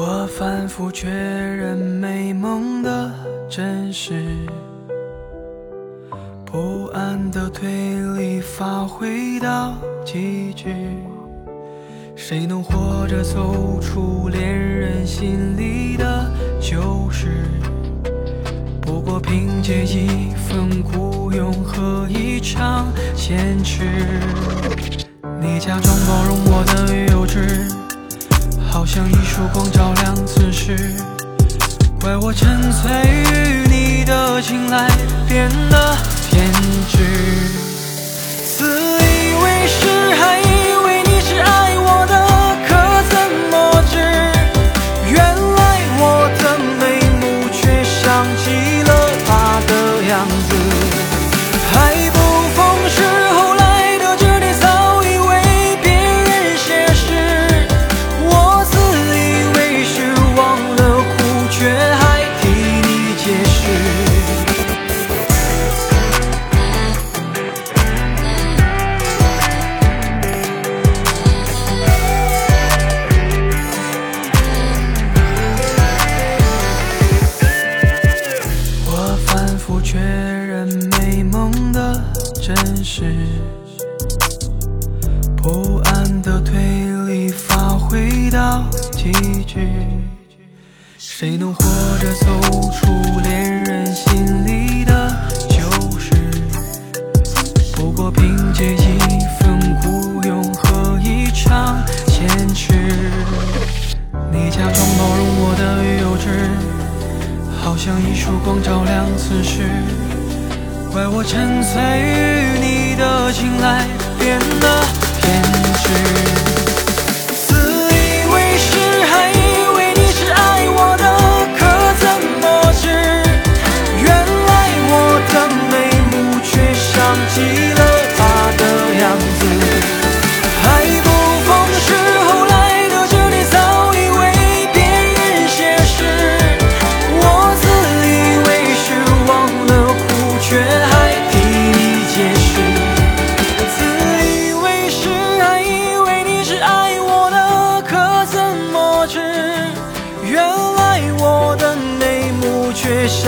我反复确认美梦的真实，不安的推理发挥到极致。谁能活着走出恋人心里的旧事？不过凭借一份孤勇和一场坚持。你假装包容我的，烛光照亮此时。怪我沉醉于你的青睐，变得不安的推理发挥到极致。谁能活着走出恋人心里的旧事？不过凭借一份孤勇和一场坚持。你假装包容我的幼稚。好像一束光照亮此时，怪我沉醉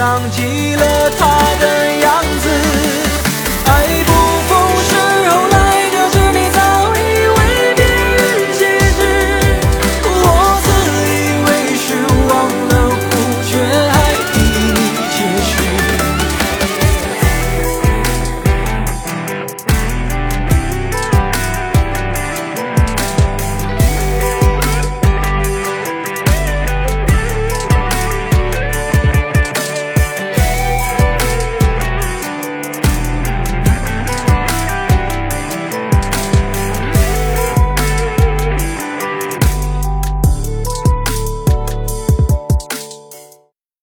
原来我